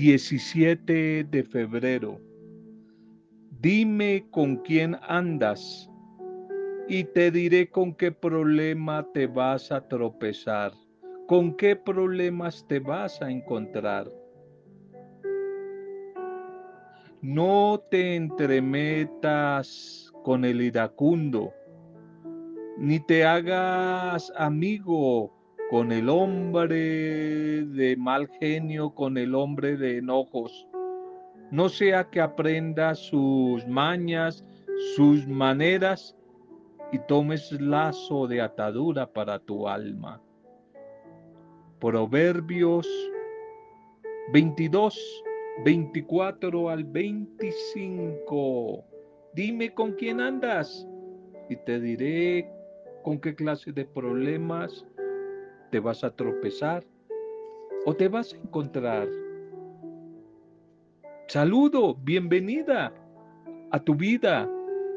17 de febrero. Dime con quién andas y te diré con qué problema te vas a tropezar, con qué problemas te vas a encontrar. No te entremetas con el iracundo, ni te hagas amigo con el hombre de mal genio, con el hombre de enojos. No sea que aprendas sus mañas, sus maneras y tomes lazo de atadura para tu alma. Proverbios 22, 24 al 25. Dime con quién andas y te diré con qué clase de problemas te vas a tropezar o te vas a encontrar. Saludo, bienvenida a tu vida.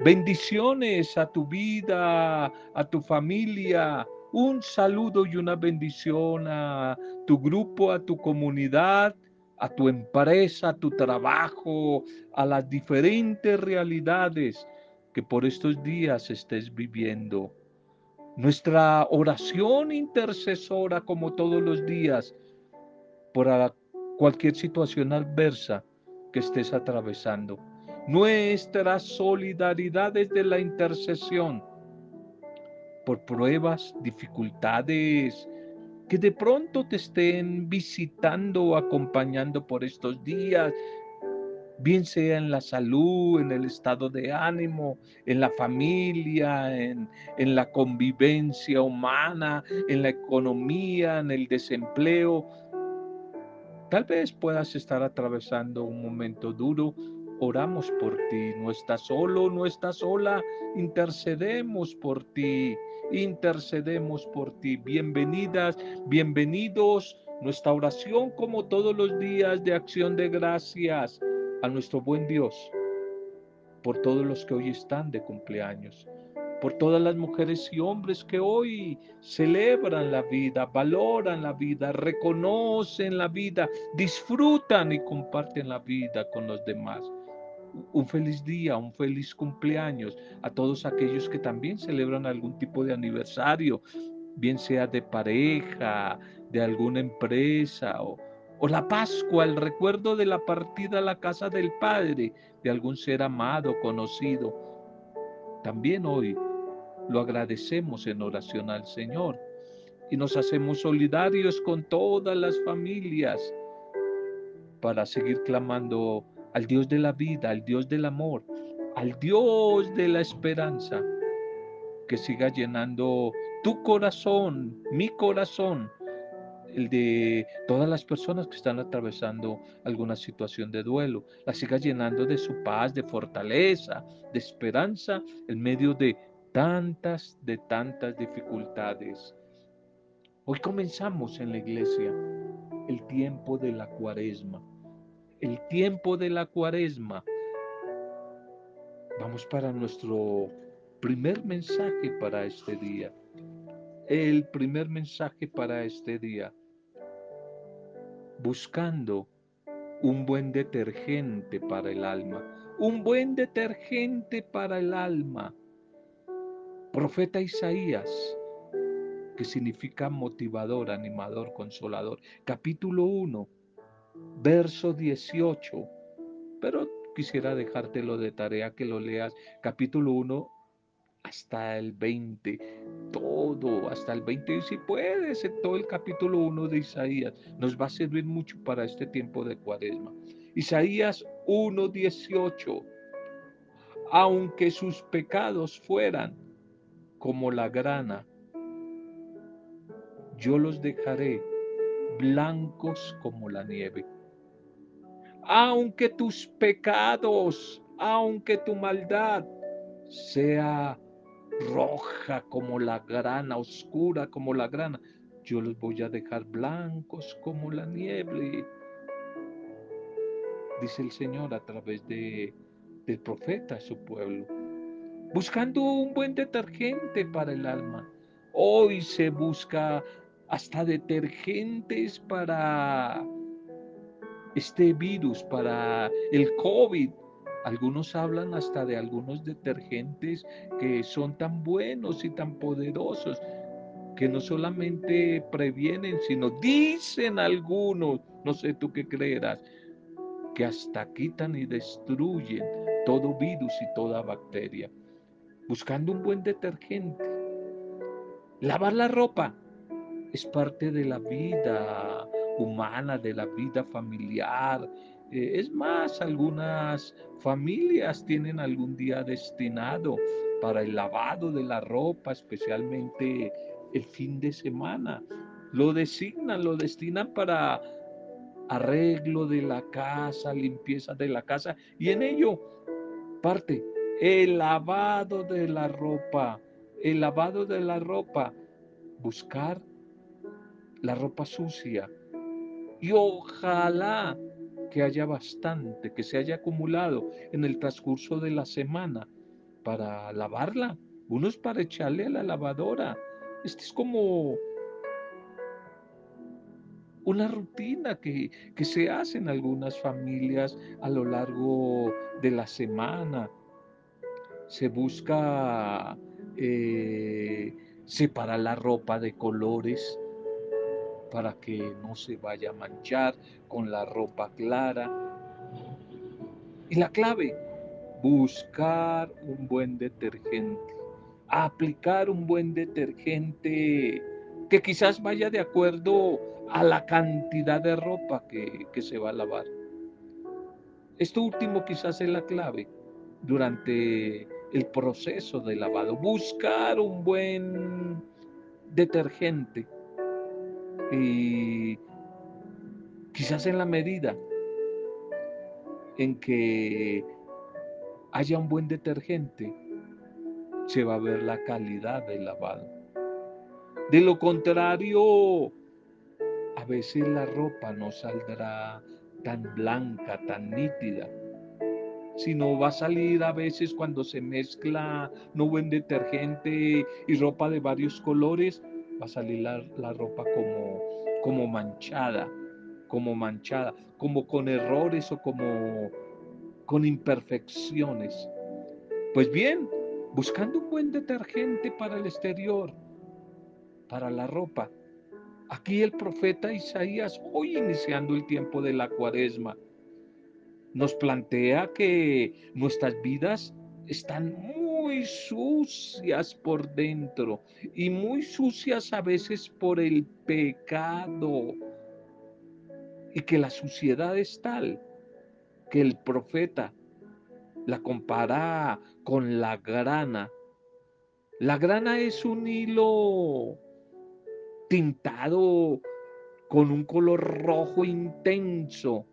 Bendiciones a tu vida, a tu familia. Un saludo y una bendición a tu grupo, a tu comunidad, a tu empresa, a tu trabajo, a las diferentes realidades que por estos días estés viviendo. Nuestra oración intercesora, como todos los días, por cualquier situación adversa que estés atravesando. Nuestra solidaridad de la intercesión por pruebas, dificultades que de pronto te estén visitando o acompañando por estos días, bien sea en la salud, en el estado de ánimo, en la familia, en, en, la convivencia humana, en la economía, en el desempleo. Tal vez puedas estar atravesando un momento duro. Oramos por ti. No estás solo, no estás sola. Intercedemos por ti. Intercedemos por ti. Bienvenidas, bienvenidos. Nuestra oración como todos los días de acción de gracias a nuestro buen Dios por todos los que hoy están de cumpleaños, por todas las mujeres y hombres que hoy celebran la vida, valoran la vida, reconocen la vida, disfrutan y comparten la vida con los demás. Un feliz día, un feliz cumpleaños a todos aquellos que también celebran algún tipo de aniversario, bien sea de pareja, de alguna empresa o, o la Pascua, el recuerdo de la partida a la casa del Padre de algún ser amado, conocido. También hoy lo agradecemos en oración al Señor y nos hacemos solidarios con todas las familias para seguir clamando al Dios de la vida, al Dios del amor, al Dios de la esperanza, que siga llenando tu corazón, mi corazón, el de todas las personas que están atravesando alguna situación de duelo, la siga llenando de su paz, de fortaleza, de esperanza en medio de tantas, de tantas dificultades. Hoy comenzamos en la iglesia el tiempo de la cuaresma, el tiempo de la cuaresma. Vamos para nuestro primer mensaje para este día. El primer mensaje para este día buscando un buen detergente para el alma, un buen detergente para el alma. Profeta Isaías, que significa motivador, animador, consolador. Capítulo 1, verso 18. Pero quisiera dejártelo de tarea que lo leas. Capítulo 1, hasta el 20, todo, hasta el 20, y si puedes, todo el capítulo 1 de Isaías, nos va a servir mucho para este tiempo de cuaresma. Isaías 1.18, aunque sus pecados fueran como la grana, yo los dejaré blancos como la nieve. Aunque tus pecados, aunque tu maldad sea roja como la grana, oscura como la grana, yo los voy a dejar blancos como la nieve. Dice el Señor a través de, del profeta a su pueblo, buscando un buen detergente para el alma. Hoy se busca hasta detergentes para este virus, para el COVID. Algunos hablan hasta de algunos detergentes que son tan buenos y tan poderosos que no solamente previenen, sino dicen algunos, no sé tú qué creerás, que hasta quitan y destruyen todo virus y toda bacteria. Buscando un buen detergente. Lavar la ropa es parte de la vida humana, de la vida familiar. Eh, es más, algunas familias tienen algún día destinado para el lavado de la ropa, especialmente el fin de semana. Lo designan, lo destinan para arreglo de la casa, limpieza de la casa y en ello parte el lavado de la ropa, el lavado de la ropa, buscar la ropa sucia y ojalá que haya bastante, que se haya acumulado en el transcurso de la semana para lavarla, unos para echarle a la lavadora, este es como una rutina que, se hace en algunas familias a lo largo de la semana. Se busca eh, separar la ropa de colores para que no se vaya a manchar con la ropa clara. Y la clave, buscar un buen detergente aplicar un buen detergente que quizás vaya de acuerdo a la cantidad de ropa que, que se va a lavar. Esto último quizás es la clave durante el proceso de lavado. Buscar un buen detergente y quizás en la medida en que haya un buen detergente, se va a ver la calidad del lavado. De lo contrario, a veces la ropa no saldrá tan blanca, tan nítida, sino va a salir a veces cuando se mezcla no buen detergente y ropa de varios colores, va a salir la, la ropa como, como manchada, como manchada, como con errores o como con imperfecciones. Pues bien, buscando un buen detergente para el exterior, para la ropa. Aquí el profeta Isaías, hoy iniciando el tiempo de la cuaresma, nos plantea que nuestras vidas están sucias por dentro y muy sucias a veces por el pecado. Y que la suciedad es tal que el profeta la compara con la grana. La grana es un hilo tintado con un color rojo intenso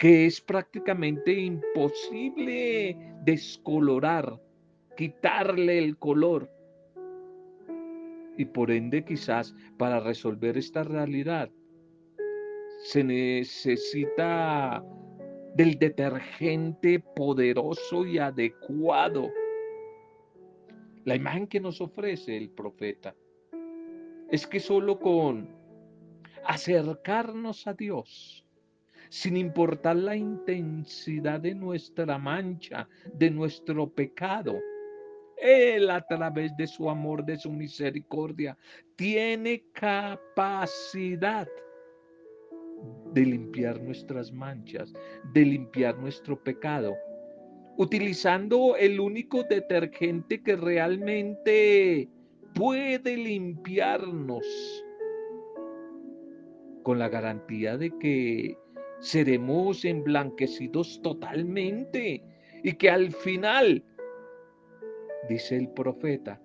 que es prácticamente imposible descolorar, quitarle el color. Y por ende quizás para resolver esta realidad se necesita del detergente poderoso y adecuado. La imagen que nos ofrece el profeta es que solo con acercarnos a Dios, sin importar la intensidad de nuestra mancha, de nuestro pecado, Él a través de su amor, de su misericordia, tiene capacidad de limpiar nuestras manchas, de limpiar nuestro pecado, utilizando el único detergente que realmente puede limpiarnos, con la garantía de que seremos emblanquecidos totalmente y que al final, dice el profeta,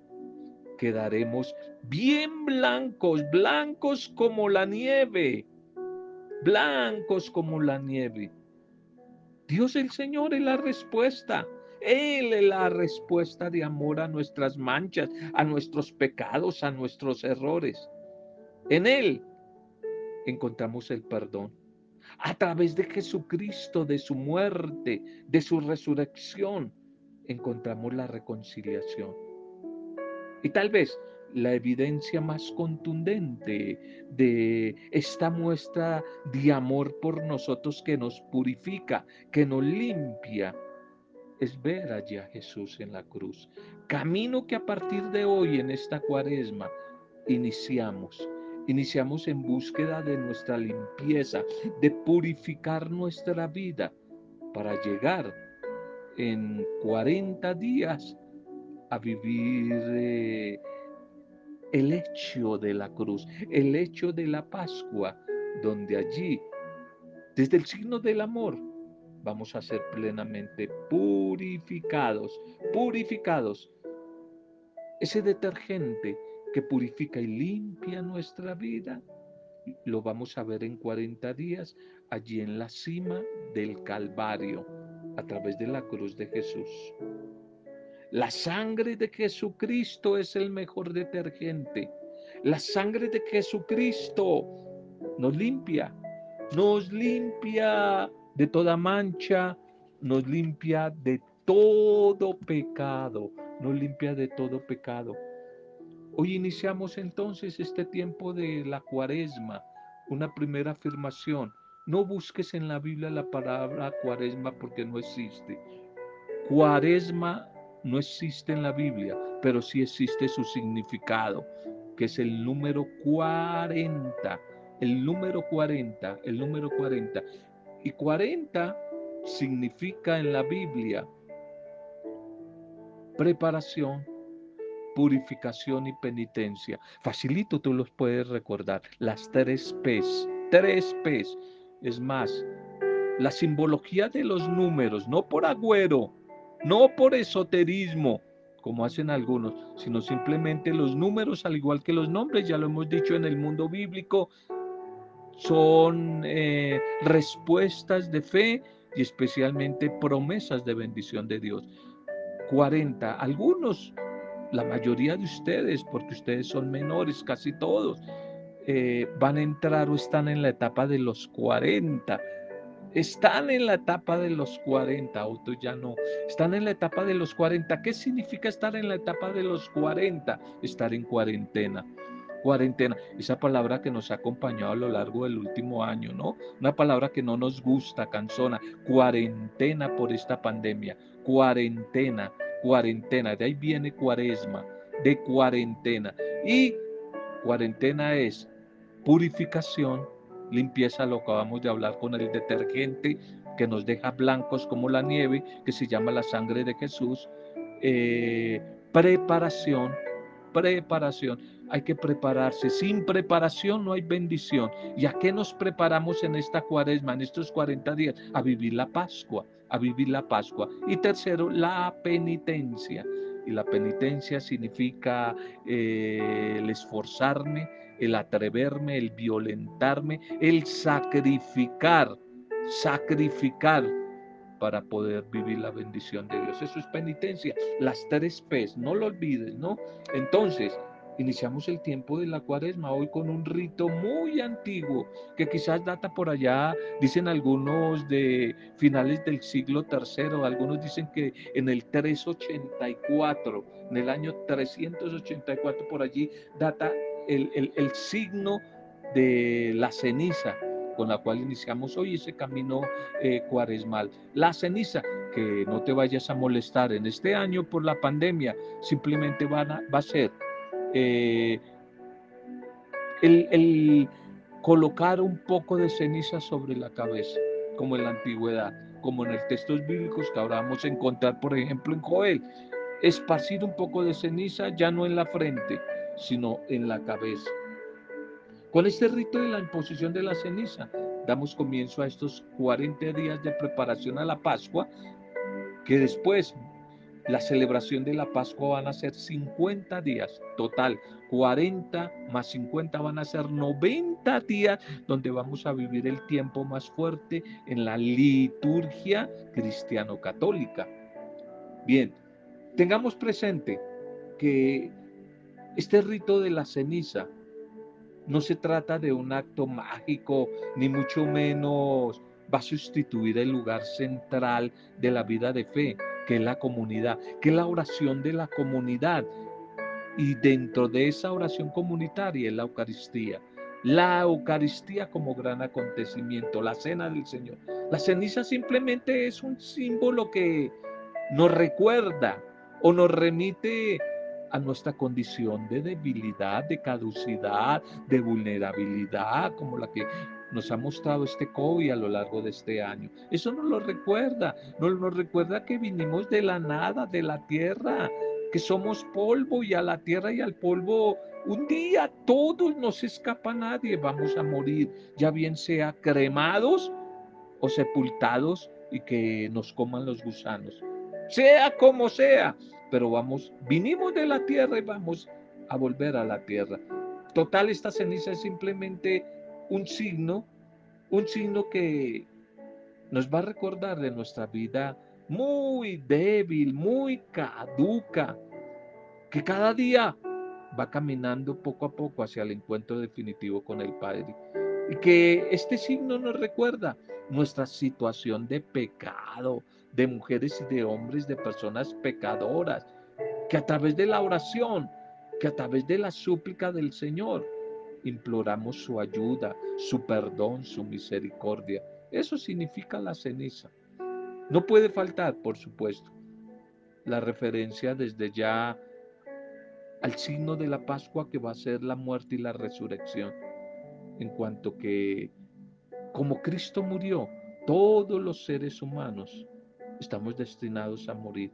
quedaremos bien blancos, blancos como la nieve blancos como la nieve. Dios el Señor es la respuesta. Él es la respuesta de amor a nuestras manchas, a nuestros pecados, a nuestros errores. En Él encontramos el perdón. A través de Jesucristo, de su muerte, de su resurrección, encontramos la reconciliación. Y tal vez la evidencia más contundente de esta muestra de amor por nosotros que nos purifica, que nos limpia, es ver allí a Jesús en la cruz. Camino que a partir de hoy en esta cuaresma iniciamos. Iniciamos en búsqueda de nuestra limpieza, de purificar nuestra vida para llegar en 40 días a vivir eh, el hecho de la cruz, el hecho de la Pascua, donde allí, desde el signo del amor, vamos a ser plenamente purificados, purificados. Ese detergente que purifica y limpia nuestra vida, lo vamos a ver en 40 días allí en la cima del Calvario, a través de la cruz de Jesús. La sangre de Jesucristo es el mejor detergente. La sangre de Jesucristo nos limpia, nos limpia de toda mancha, nos limpia de todo pecado, nos limpia de todo pecado. Hoy iniciamos entonces este tiempo de la cuaresma, una primera afirmación. No busques en la Biblia la palabra cuaresma porque no existe. Cuaresma no existe en la Biblia, pero sí existe su significado, que es el número 40. El número 40, el número 40. Y 40 significa en la Biblia preparación, purificación y penitencia. Facilito tú los puedes recordar. Las tres P's. Tres P's. Es más, la simbología de los números, no por agüero, no por esoterismo, como hacen algunos, sino simplemente los números, al igual que los nombres, ya lo hemos dicho en el mundo bíblico, son eh, respuestas de fe y especialmente promesas de bendición de Dios. 40, algunos, la mayoría de ustedes, porque ustedes son menores, casi todos, eh, van a entrar o están en la etapa de los 40 están en la etapa de los 40, otros ya no, están en la etapa de los 40. ¿Qué significa estar en la etapa de los 40? Estar en cuarentena. Cuarentena, esa palabra que nos ha acompañado a lo largo del último año, ¿no? Una palabra que no nos gusta, cansona. Cuarentena por esta pandemia. Cuarentena, cuarentena. De ahí viene cuaresma, de cuarentena. Y cuarentena es purificación, limpieza, lo acabamos de hablar con el detergente que nos deja blancos como la nieve, que se llama la sangre de Jesús. Eh, preparación, preparación. Hay que prepararse. Sin preparación no hay bendición. ¿Y a qué nos preparamos en esta cuaresma, en estos 40 días? A vivir la Pascua, a vivir la Pascua. Y tercero, la penitencia. Y la penitencia significa eh, el esforzarme, el atreverme, el violentarme, el sacrificar, sacrificar para poder vivir la bendición de Dios. Eso es penitencia. Las tres P's, no lo olvides, ¿no? Entonces, iniciamos el tiempo de la cuaresma hoy con un rito muy antiguo que quizás data por allá, dicen algunos de finales del siglo III, algunos dicen que en el 384, en el año 384 por allí data el, signo de la ceniza con la cual iniciamos hoy ese camino eh, cuaresmal. La ceniza, que no te vayas a molestar en este año por la pandemia, simplemente van va a ser eh, el, colocar un poco de ceniza sobre la cabeza, como en la antigüedad, como en el textos bíblicos que ahora vamos a encontrar, por ejemplo, en Joel. Esparcir un poco de ceniza ya no en la frente, sino en la cabeza. Con este rito de la imposición de la ceniza, damos comienzo a estos 40 días de preparación a la Pascua, que después la celebración de la Pascua van a ser 50 días, total, 40 más 50 van a ser 90 días donde vamos a vivir el tiempo más fuerte en la liturgia cristiano-católica. Bien, tengamos presente que este rito de la ceniza no se trata de un acto mágico, ni mucho menos va a sustituir el lugar central de la vida de fe, que la comunidad, que la oración de la comunidad. Y dentro de esa oración comunitaria es la Eucaristía. La Eucaristía como gran acontecimiento, la cena del Señor. La ceniza simplemente es un símbolo que nos recuerda o nos remite a nuestra condición de debilidad, de caducidad, de vulnerabilidad, como la que nos ha mostrado este COVID a lo largo de este año. Eso nos lo recuerda, nos, nos recuerda que vinimos de la nada, de la tierra, que somos polvo y a la tierra y al polvo un día todos nos escapa nadie, vamos a morir, ya bien sea cremados o sepultados y que nos coman los gusanos. Sea como sea, pero vamos, vinimos de la tierra y vamos a volver a la tierra. Total, esta ceniza es simplemente un signo, un signo que nos va a recordar de nuestra vida muy débil, muy caduca, que cada día va caminando poco a poco hacia el encuentro definitivo con el Padre. Y que este signo nos recuerda nuestra situación de pecado, de mujeres y de hombres, de personas pecadoras, que a través de la oración, que a través de la súplica del Señor, imploramos su ayuda, su perdón, su misericordia. Eso significa la ceniza. No puede faltar, por supuesto, la referencia desde ya al signo de la Pascua que va a ser la muerte y la resurrección, en cuanto que como Cristo murió, todos los seres humanos estamos destinados a morir.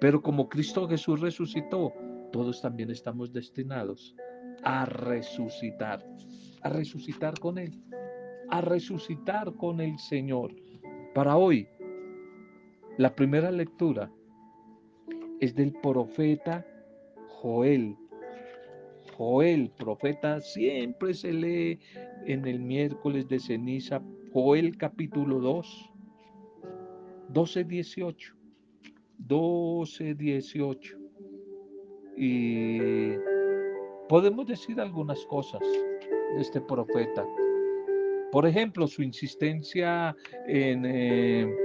Pero como Cristo Jesús resucitó, todos también estamos destinados a resucitar, a resucitar con Él, a resucitar con el Señor. Para hoy, la primera lectura es del profeta Joel. Joel, profeta, siempre se lee en el miércoles de ceniza, Joel capítulo 2, 12, 18. 12, 18. Y podemos decir algunas cosas de este profeta. Por ejemplo, su insistencia en eh,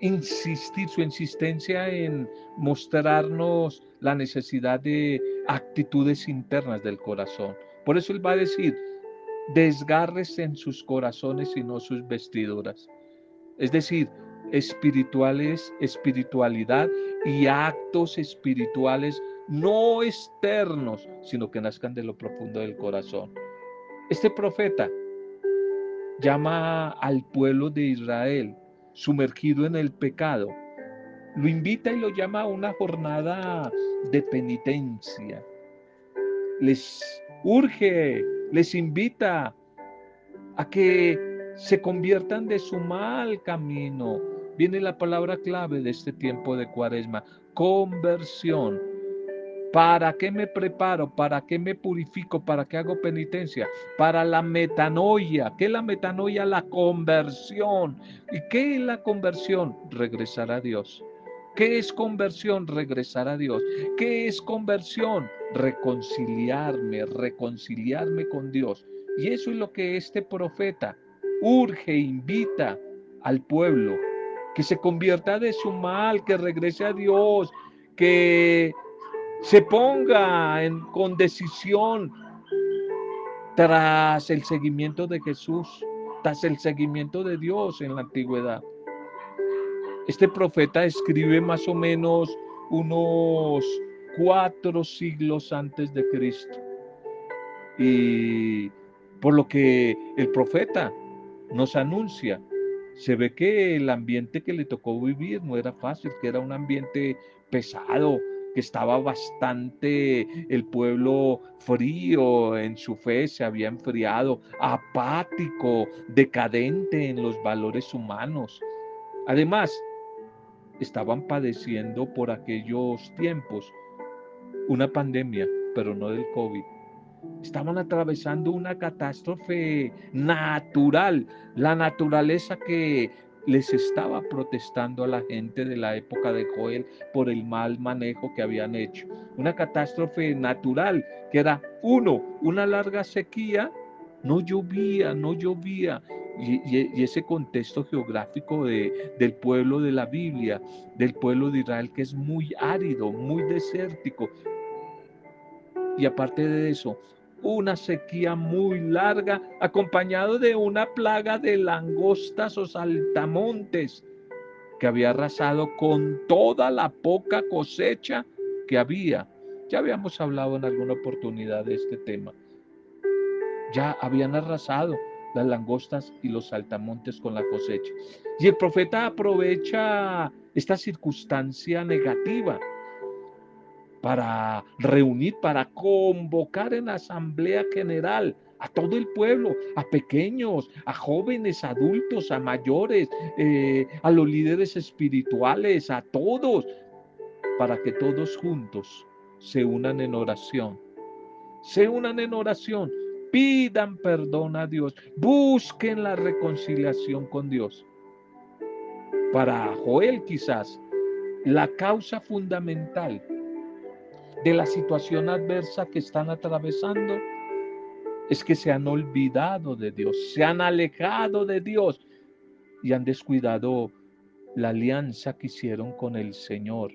insistir, su insistencia en mostrarnos la necesidad de actitudes internas del corazón. Por eso él va a decir, desgarres en sus corazones y no sus vestiduras. Es decir, espirituales, espiritualidad y actos espirituales no externos, sino que nazcan de lo profundo del corazón. Este profeta llama al pueblo de Israel sumergido en el pecado, lo invita y lo llama a una jornada de penitencia. Les urge, les invita a que se conviertan de su mal camino. Viene la palabra clave de este tiempo de cuaresma, conversión. ¿Para qué me preparo? ¿Para qué me purifico? ¿Para qué hago penitencia? Para la metanoia. ¿Qué es la metanoia? La conversión. ¿Y qué es la conversión? Regresar a Dios. ¿Qué es conversión? Regresar a Dios. ¿Qué es conversión? Reconciliarme, reconciliarme con Dios. Y eso es lo que este profeta urge, invita al pueblo, que se convierta de su mal, que regrese a Dios, que se ponga en, con decisión tras el seguimiento de Jesús, tras el seguimiento de Dios en la antigüedad. Este profeta escribe más o menos unos cuatro siglos antes de Cristo. Y por lo que el profeta nos anuncia. Se ve que el ambiente que le tocó vivir no era fácil, que era un ambiente pesado, que estaba bastante el pueblo frío en su fe, se había enfriado, apático, decadente en los valores humanos. Además, estaban padeciendo por aquellos tiempos una pandemia, pero no del COVID estaban atravesando una catástrofe natural, la naturaleza que les estaba protestando a la gente de la época de Joel por el mal manejo que habían hecho. Una catástrofe natural que era, uno, una larga sequía, no llovía, no llovía. Y, ese contexto geográfico de, del pueblo de la Biblia, del pueblo de Israel, que es muy árido, muy desértico, Y aparte de eso, una sequía muy larga, acompañado de una plaga de langostas o saltamontes que había arrasado con toda la poca cosecha que había. Ya habíamos hablado en alguna oportunidad de este tema. Ya habían arrasado las langostas y los saltamontes con la cosecha. Y el profeta aprovecha esta circunstancia negativa para reunir, para convocar en asamblea general a todo el pueblo, a pequeños, a jóvenes, adultos, a mayores, eh, a los líderes espirituales, a todos, para que todos juntos se unan en oración. Se unan en oración, pidan perdón a Dios, busquen la reconciliación con Dios. Para Joel quizás, la causa fundamental de la situación adversa que están atravesando es que se han olvidado de Dios, se han alejado de Dios y han descuidado la alianza que hicieron con el Señor,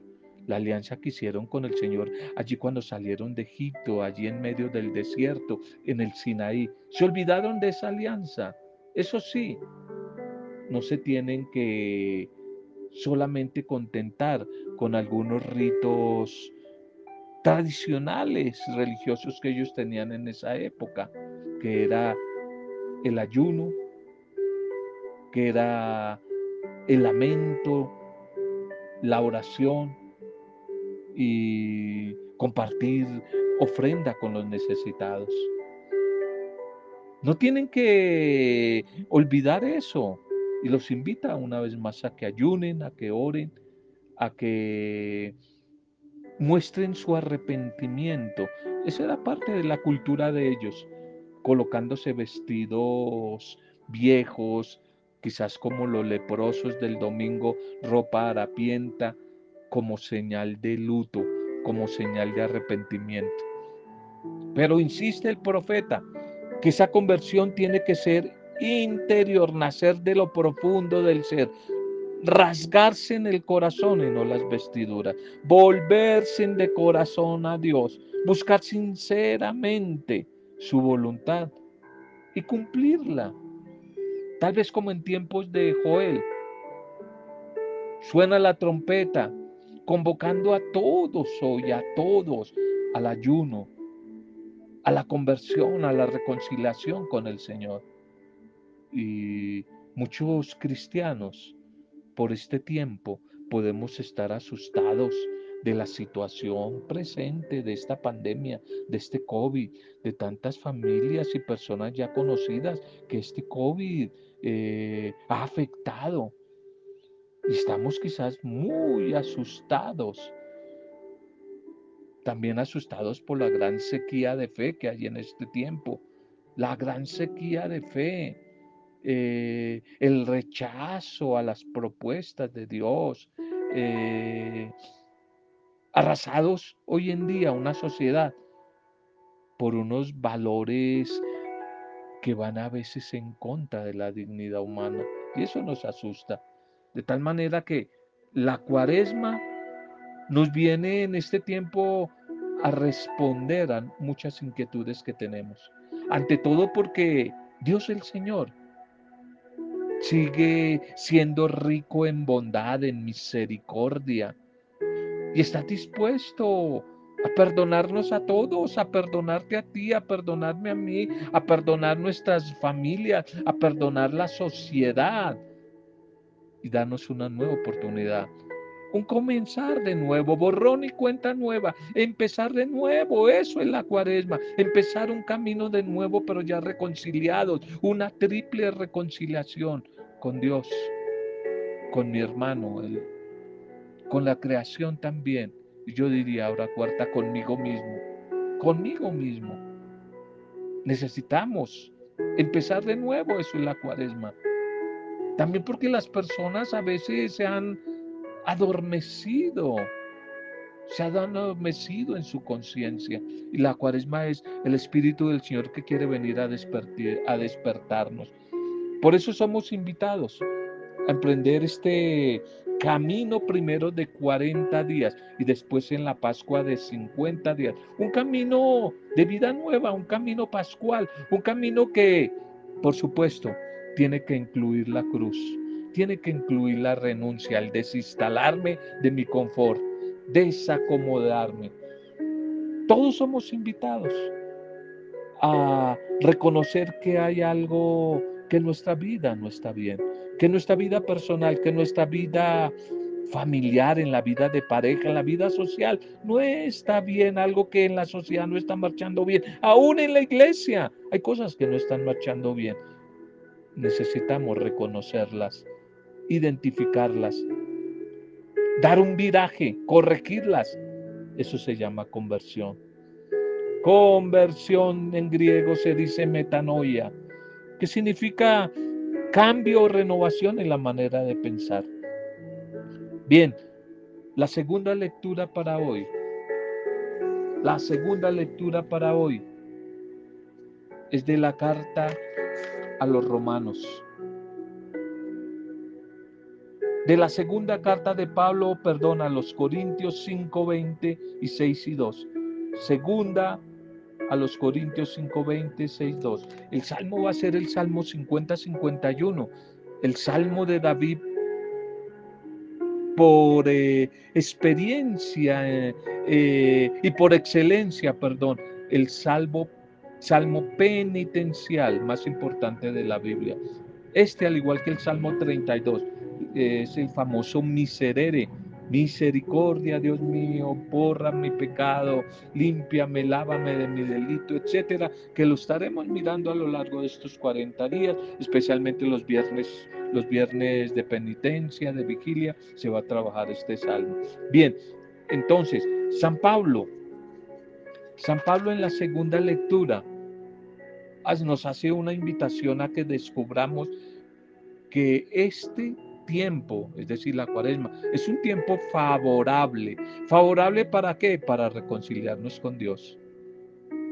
la alianza que hicieron con el Señor allí cuando salieron de Egipto, allí en medio del desierto, en el Sinaí. Se olvidaron de esa alianza. Eso sí, no se tienen que solamente contentar con algunos ritos tradicionales religiosos que ellos tenían en esa época, que era el ayuno, que era el lamento, la oración y compartir ofrenda con los necesitados. No tienen que olvidar eso y los invita una vez más a que ayunen, a que oren, a que muestren su arrepentimiento. Esa era parte de la cultura de ellos, colocándose vestidos viejos, quizás como los leprosos del domingo, ropa harapienta, como señal de luto, como señal de arrepentimiento. Pero insiste el profeta que esa conversión tiene que ser interior, nacer de lo profundo del ser, rasgarse en el corazón y no las vestiduras, volverse de corazón a Dios, buscar sinceramente su voluntad y cumplirla. Tal vez como en tiempos de Joel, suena la trompeta convocando a todos hoy, a todos, al ayuno, a la conversión, a la reconciliación con el Señor. Y muchos cristianos por este tiempo podemos estar asustados de la situación presente, de esta pandemia, de este COVID, de tantas familias y personas ya conocidas que este COVID eh, ha afectado. Y estamos quizás muy asustados. También asustados por la gran sequía de fe que hay en este tiempo. La gran sequía de fe eh, el rechazo a las propuestas de Dios, eh, arrasados hoy en día una sociedad por unos valores que van a veces en contra de la dignidad humana. Y eso nos asusta. De tal manera que la cuaresma nos viene en este tiempo a responder a muchas inquietudes que tenemos. Ante todo porque Dios el Señor sigue siendo rico en bondad, en misericordia. Y está dispuesto a perdonarnos a todos, a perdonarte a ti, a perdonarme a mí, a perdonar nuestras familias, a perdonar la sociedad y darnos una nueva oportunidad. Un comenzar de nuevo, borrón y cuenta nueva, empezar de nuevo, eso es la cuaresma, empezar un camino de nuevo, pero ya reconciliados, una triple reconciliación con Dios, con mi hermano, con la creación también, yo diría ahora cuarta, conmigo mismo, conmigo mismo. Necesitamos empezar de nuevo, eso es la cuaresma. También porque las personas a veces se han adormecido, se ha adormecido en su conciencia. Y la cuaresma es el Espíritu del Señor que quiere venir a, a despertarnos. Por eso somos invitados a emprender este camino primero de 40 días y después en la Pascua de 50 días. Un camino de vida nueva, un camino pascual, un camino que, por supuesto, tiene que incluir la cruz, tiene que incluir la renuncia, el desinstalarme de mi confort, desacomodarme. Todos somos invitados a reconocer que hay algo que nuestra vida no está bien, que nuestra vida personal, que nuestra vida familiar, en la vida de pareja, en la vida social, no está bien, algo que en la sociedad no está marchando bien, aún en la iglesia hay cosas que no están marchando bien. Necesitamos reconocerlas, identificarlas, dar un viraje, corregirlas. Eso se llama conversión. Conversión en griego se dice metanoia, que significa cambio o renovación en la manera de pensar. Bien, la segunda lectura para hoy. La segunda lectura para hoy es de la carta a los romanos. De la segunda carta de Pablo, perdón, a los Corintios 5, 20 y 6 y 2. Segunda a los Corintios 5, 20, 6, 2. El salmo va a ser el Salmo 50, 51. El salmo de David por eh, experiencia eh, eh, y por excelencia, perdón, el salmo, salmo penitencial más importante de la Biblia. Este, al igual que el Salmo 32, es el famoso miserere, Misericordia, Dios mío, borra mi pecado, límpiame, lávame de mi delito, etcétera, que lo estaremos mirando a lo largo de estos 40 días, especialmente los viernes, los viernes de penitencia, de vigilia, se va a trabajar este salmo. Bien, entonces, San Pablo, San Pablo en la segunda lectura nos hace una invitación a que descubramos que este tiempo, es decir, la cuaresma, es un tiempo favorable. ¿Favorable para qué? Para reconciliarnos con Dios.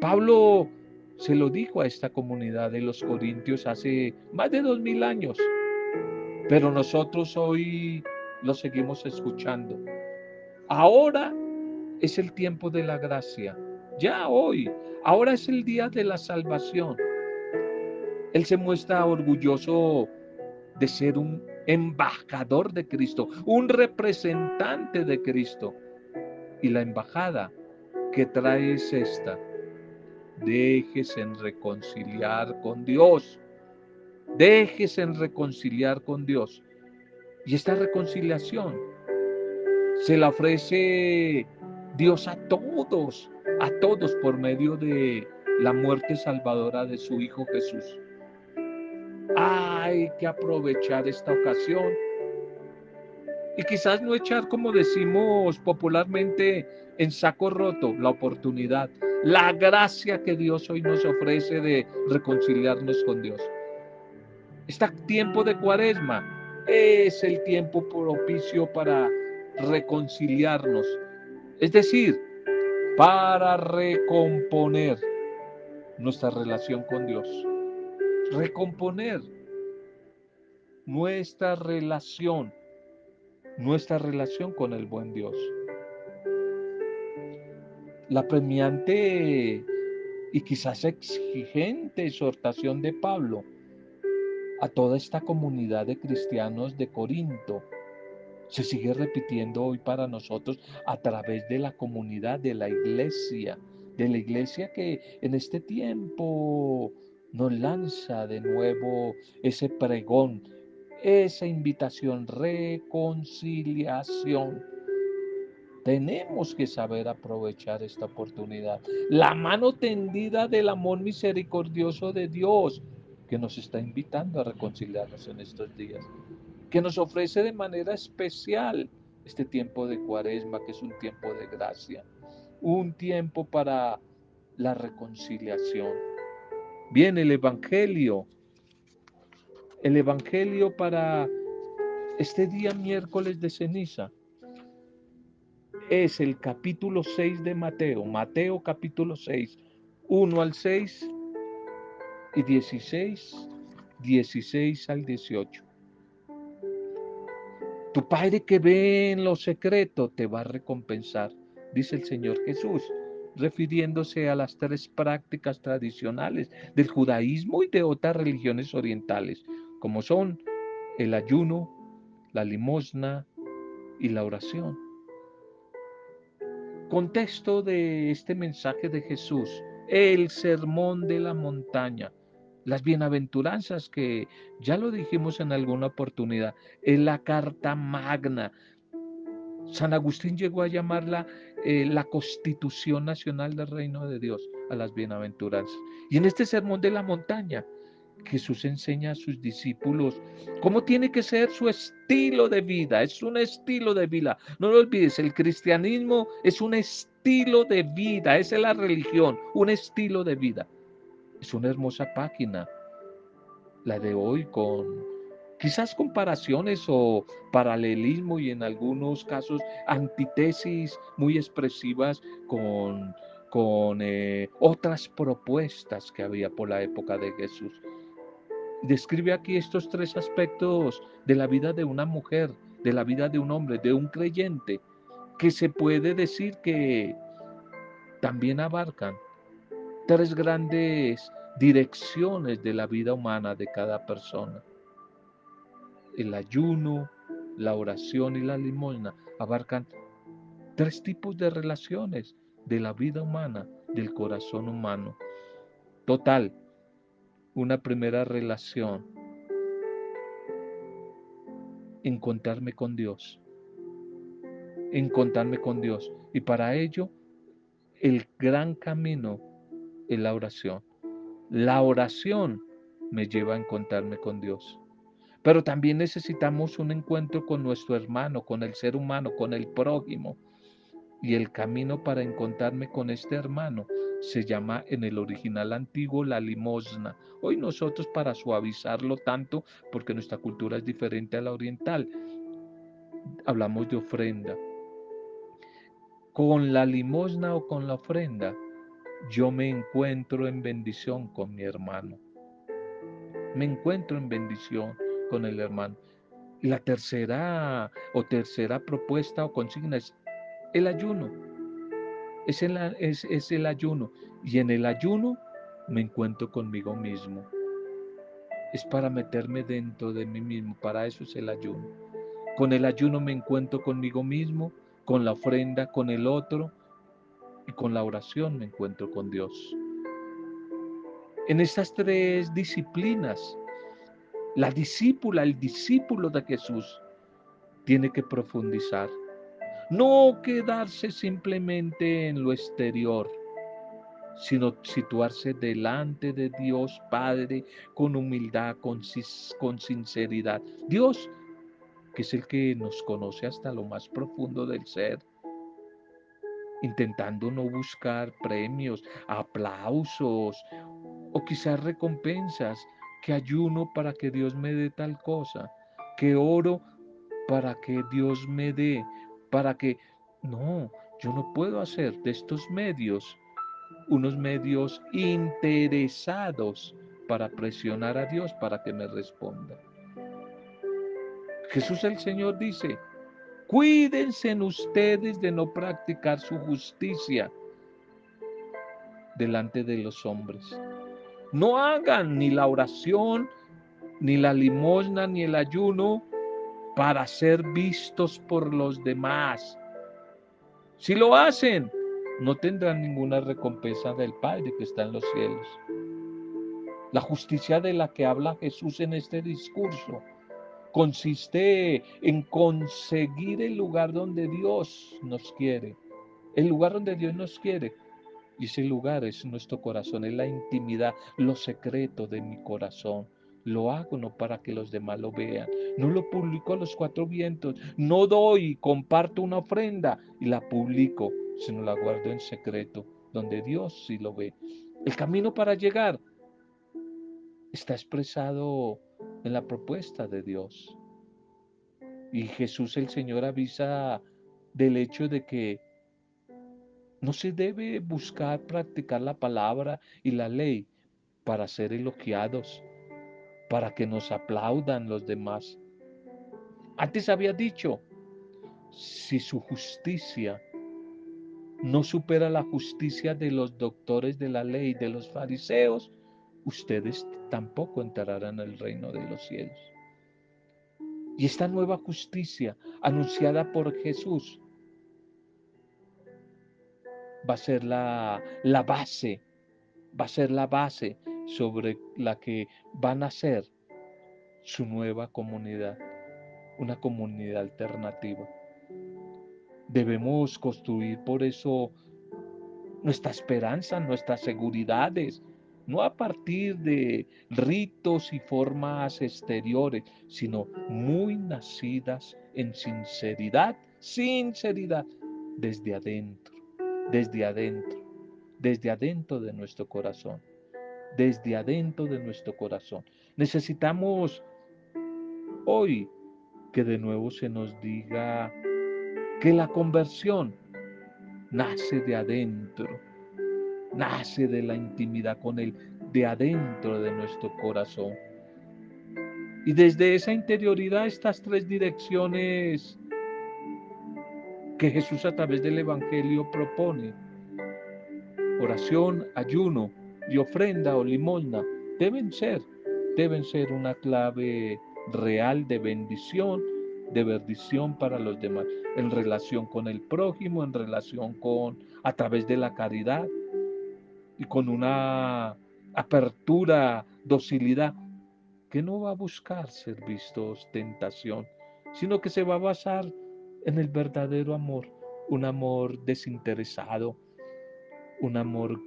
Pablo se lo dijo a esta comunidad de los Corintios hace más de dos mil años, pero nosotros hoy lo seguimos escuchando. Ahora es el tiempo de la gracia, ya hoy, ahora es el día de la salvación. Él se muestra orgulloso de ser un embajador de Cristo, un representante de Cristo. Y la embajada que trae es esta. Déjese en reconciliar con Dios. Déjese en reconciliar con Dios. Y esta reconciliación se la ofrece Dios a todos, a todos por medio de la muerte salvadora de su Hijo Jesús hay que aprovechar esta ocasión y quizás no echar, como decimos popularmente, en saco roto la oportunidad, la gracia que Dios hoy nos ofrece de reconciliarnos con Dios. Este tiempo de cuaresma es el tiempo propicio para reconciliarnos, es decir, para recomponer nuestra relación con Dios. Recomponer nuestra relación, nuestra relación con el buen Dios. La premiante y quizás exigente exhortación de Pablo a toda esta comunidad de cristianos de Corinto se sigue repitiendo hoy para nosotros a través de la comunidad de la iglesia, de la iglesia que en este tiempo nos lanza de nuevo ese pregón, esa invitación, reconciliación. Tenemos que saber aprovechar esta oportunidad. La mano tendida del amor misericordioso de Dios que nos está invitando a reconciliarnos en estos días, que nos ofrece de manera especial este tiempo de cuaresma, que es un tiempo de gracia, un tiempo para la reconciliación. Viene el Evangelio el Evangelio para este día miércoles de ceniza es el capítulo 6 de Mateo, Mateo capítulo 6, 1 al 6 y 16, 16 al 18. Tu Padre que ve en lo secreto te va a recompensar, dice el Señor Jesús, refiriéndose a las tres prácticas tradicionales del judaísmo y de otras religiones orientales, como son el ayuno, la limosna y la oración. Contexto de este mensaje de Jesús, el sermón de la montaña, las bienaventuranzas que ya lo dijimos en alguna oportunidad, es la carta magna. San Agustín llegó a llamarla eh, la constitución nacional del reino de Dios, a las bienaventuranzas. Y en este sermón de la montaña, Jesús enseña a sus discípulos cómo tiene que ser su estilo de vida. Es un estilo de vida. No lo olvides, el cristianismo es un estilo de vida. Esa es la religión, un estilo de vida. Es una hermosa página, la de hoy, con quizás comparaciones o paralelismo y en algunos casos antitesis muy expresivas con, con eh, otras propuestas que había por la época de Jesús describe aquí estos tres aspectos de la vida de una mujer, de la vida de un hombre, de un creyente, que se puede decir que también abarcan tres grandes direcciones de la vida humana de cada persona. El ayuno, la oración y la limosna abarcan tres tipos de relaciones de la vida humana, del corazón humano. Total, una primera relación, encontrarme con Dios, encontrarme con Dios. Y para ello, el gran camino es la oración. La oración me lleva a encontrarme con Dios. Pero también necesitamos un encuentro con nuestro hermano, con el ser humano, con el prójimo. Y el camino para encontrarme con este hermano se llama en el original antiguo la limosna. Hoy nosotros para suavizarlo tanto, porque nuestra cultura es diferente a la oriental, hablamos de ofrenda. Con la limosna o con la ofrenda, yo me encuentro en bendición con mi hermano. Me encuentro en bendición con el hermano. La tercera o tercera propuesta o consigna es el ayuno es el, es, el ayuno. Y en el ayuno me encuentro conmigo mismo. Es para meterme dentro de mí mismo. Para eso es el ayuno. Con el ayuno me encuentro conmigo mismo, con la ofrenda, con el otro y con la oración me encuentro con Dios. En estas tres disciplinas, la discípula, el discípulo de Jesús, tiene que profundizar. No quedarse simplemente en lo exterior, sino situarse delante de Dios Padre con humildad, con, con sinceridad. Dios, que es el que nos conoce hasta lo más profundo del ser, intentando no buscar premios, aplausos o quizás recompensas, que ayuno para que Dios me dé tal cosa, que oro para que Dios me dé, para que, no, yo no puedo hacer de estos medios unos medios interesados para presionar a Dios para que me responda. Jesús el Señor dice, cuídense en ustedes de no practicar su justicia delante de los hombres. No hagan ni la oración, ni la limosna, ni el ayuno para ser vistos por los demás. Si lo hacen, no tendrán ninguna recompensa del Padre que está en los cielos. La justicia de la que habla Jesús en este discurso consiste en conseguir el lugar donde Dios nos quiere, el lugar donde Dios nos quiere. Y ese lugar es nuestro corazón, es la intimidad, lo secreto de mi corazón. Lo hago no para que los demás lo vean. No lo publico a los cuatro vientos. No doy, comparto una ofrenda y la publico, sino la guardo en secreto, donde Dios sí lo ve. El camino para llegar está expresado en la propuesta de Dios. Y Jesús el Señor avisa del hecho de que no se debe buscar practicar la palabra y la ley para ser elogiados, para que nos aplaudan los demás. Antes había dicho, si su justicia no supera la justicia de los doctores de la ley, de los fariseos, ustedes tampoco entrarán en el reino de los cielos. Y esta nueva justicia anunciada por Jesús va a ser la, la base, va a ser la base sobre la que van a ser su nueva comunidad, una comunidad alternativa. Debemos construir por eso nuestra esperanza, nuestras seguridades, no a partir de ritos y formas exteriores, sino muy nacidas en sinceridad, sinceridad, desde adentro, desde adentro, desde adentro de nuestro corazón, desde adentro de nuestro corazón. Necesitamos hoy que de nuevo se nos diga que la conversión nace de adentro, nace de la intimidad con Él, de adentro de nuestro corazón. Y desde esa interioridad, estas tres direcciones que Jesús a través del Evangelio propone, oración, ayuno y ofrenda o limosna, deben ser, deben ser una clave real de bendición, de bendición para los demás, en relación con el prójimo, en relación con, a través de la caridad y con una apertura, docilidad, que no va a buscar ser visto ostentación, sino que se va a basar en el verdadero amor, un amor desinteresado, un amor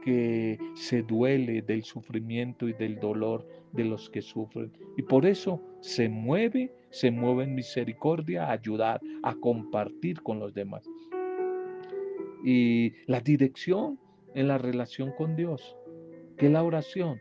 que se duele del sufrimiento y del dolor de los que sufren. Y por eso se mueve, se mueve en misericordia a ayudar, a compartir con los demás. Y la dirección en la relación con Dios, que la oración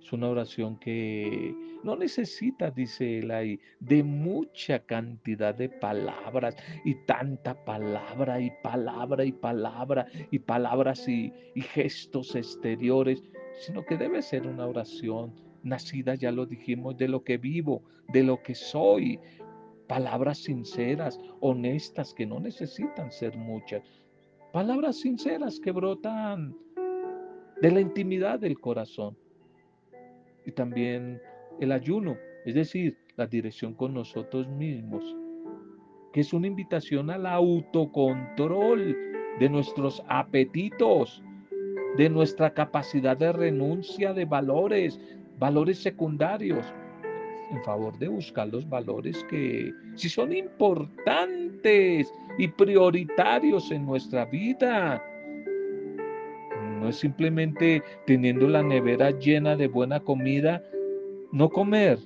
es una oración que no necesita, dice él ahí, de mucha cantidad de palabras y tanta palabra y palabra y palabra y palabras y, y gestos exteriores, sino que debe ser una oración nacida, ya lo dijimos, de lo que vivo, de lo que soy. Palabras sinceras, honestas, que no necesitan ser muchas. Palabras sinceras que brotan de la intimidad del corazón y también el ayuno, es decir, la dirección con nosotros mismos, que es una invitación al autocontrol de nuestros apetitos, de nuestra capacidad de renuncia de valores, valores secundarios, en favor de buscar los valores que si son importantes y prioritarios en nuestra vida, no es simplemente teniendo la nevera llena de buena comida, no comer,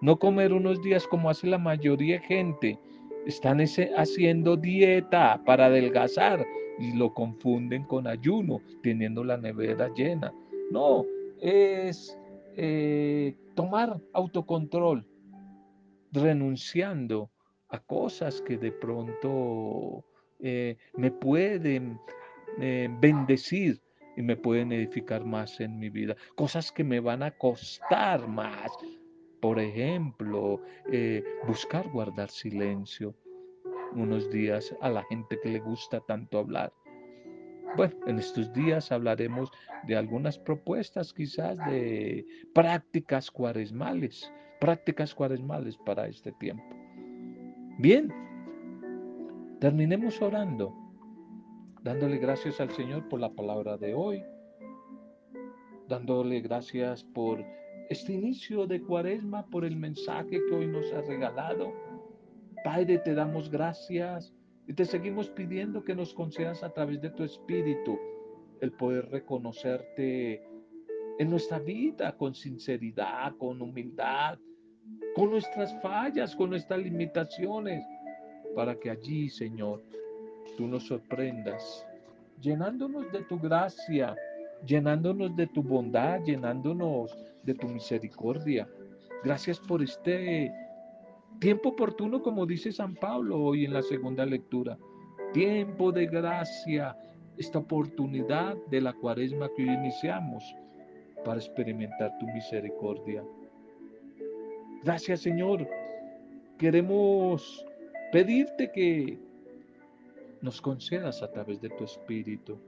no comer unos días como hace la mayoría de gente. Están ese, haciendo dieta para adelgazar y lo confunden con ayuno, teniendo la nevera llena. No, es eh, tomar autocontrol, renunciando a cosas que de pronto eh, me pueden eh, bendecir y me pueden edificar más en mi vida. Cosas que me van a costar más. Por ejemplo, eh, buscar guardar silencio unos días a la gente que le gusta tanto hablar. Bueno, en estos días hablaremos de algunas propuestas quizás de prácticas cuaresmales, prácticas cuaresmales para este tiempo. Bien, terminemos orando dándole gracias al Señor por la palabra de hoy, dándole gracias por este inicio de cuaresma, por el mensaje que hoy nos ha regalado. Padre, te damos gracias y te seguimos pidiendo que nos concedas a través de tu Espíritu el poder reconocerte en nuestra vida con sinceridad, con humildad, con nuestras fallas, con nuestras limitaciones, para que allí, Señor, tú nos sorprendas, llenándonos de tu gracia, llenándonos de tu bondad, llenándonos de tu misericordia. Gracias por este tiempo oportuno, como dice San Pablo hoy en la segunda lectura. Tiempo de gracia, esta oportunidad de la cuaresma que hoy iniciamos para experimentar tu misericordia. Gracias Señor, queremos pedirte que nos concedas a través de tu Espíritu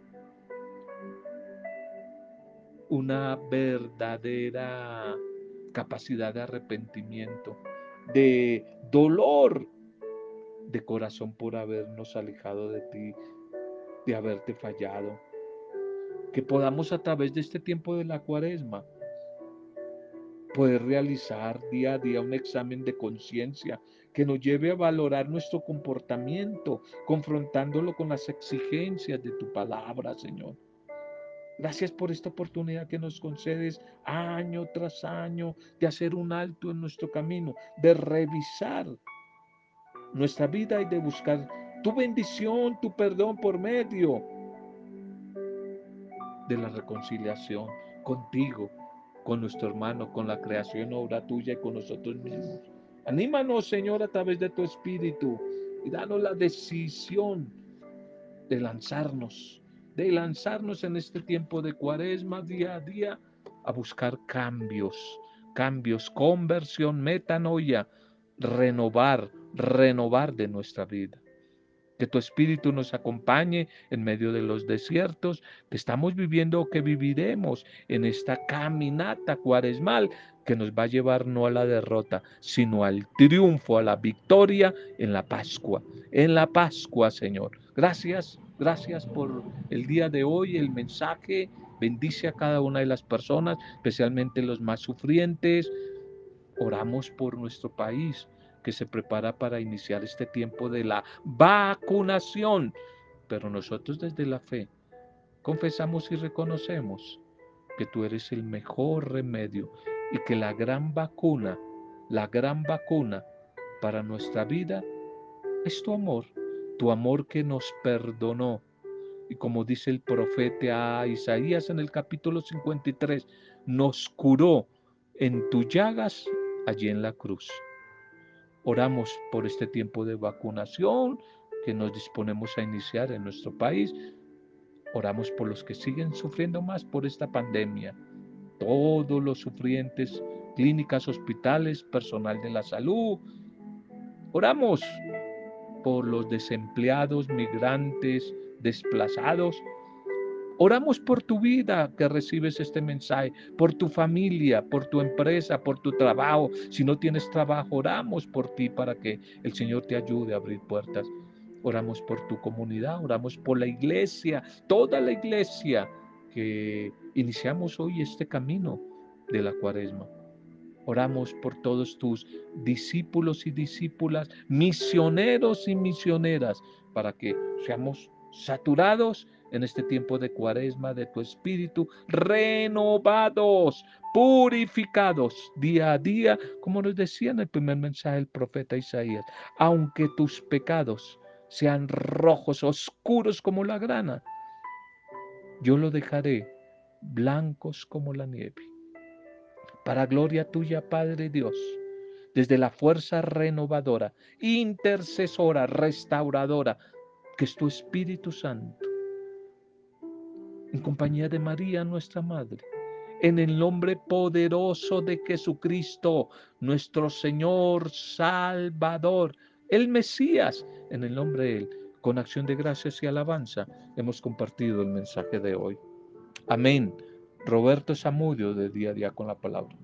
una verdadera capacidad de arrepentimiento, de dolor de corazón por habernos alejado de ti, de haberte fallado. Que podamos a través de este tiempo de la cuaresma poder realizar día a día un examen de conciencia que nos lleve a valorar nuestro comportamiento, confrontándolo con las exigencias de tu palabra, Señor. Gracias por esta oportunidad que nos concedes año tras año de hacer un alto en nuestro camino, de revisar nuestra vida y de buscar tu bendición, tu perdón por medio de la reconciliación contigo, con nuestro hermano, con la creación, obra tuya y con nosotros mismos. Anímanos, Señor, a través de tu Espíritu y danos la decisión de lanzarnos, de lanzarnos en este tiempo de cuaresma día a día a buscar cambios, cambios, conversión, metanoia, renovar, renovar de nuestra vida. Que tu Espíritu nos acompañe en medio de los desiertos que estamos viviendo o que viviremos en esta caminata cuaresmal que nos va a llevar no a la derrota, sino al triunfo, a la victoria en la Pascua. En la Pascua, Señor. Gracias, gracias por el día de hoy, el mensaje. Bendice a cada una de las personas, especialmente los más sufrientes. Oramos por nuestro país que se prepara para iniciar este tiempo de la vacunación. Pero nosotros desde la fe confesamos y reconocemos que tú eres el mejor remedio y que la gran vacuna, la gran vacuna para nuestra vida es tu amor, tu amor que nos perdonó. Y como dice el profeta Isaías en el capítulo 53, nos curó en tus llagas allí en la cruz. Oramos por este tiempo de vacunación que nos disponemos a iniciar en nuestro país. Oramos por los que siguen sufriendo más por esta pandemia. Todos los sufrientes, clínicas, hospitales, personal de la salud. Oramos por los desempleados, migrantes, desplazados Oramos por tu vida que recibes este mensaje, por tu familia, por tu empresa, por tu trabajo. Si no tienes trabajo, oramos por ti para que el Señor te ayude a abrir puertas. Oramos por tu comunidad, oramos por la iglesia, toda la iglesia que iniciamos hoy este camino de la cuaresma. Oramos por todos tus discípulos y discípulas, misioneros y misioneras, para que seamos saturados en este tiempo de cuaresma de tu espíritu, renovados, purificados día a día, como nos decía en el primer mensaje el profeta Isaías, aunque tus pecados sean rojos, oscuros como la grana, yo lo dejaré blancos como la nieve. Para gloria tuya, Padre Dios, desde la fuerza renovadora, intercesora, restauradora, que es tu Espíritu Santo, en compañía de María, nuestra Madre, en el nombre poderoso de Jesucristo, nuestro Señor Salvador, el Mesías, en el nombre de Él, con acción de gracias y alabanza, hemos compartido el mensaje de hoy. Amén. Roberto Zamudio de Día a Día con la Palabra.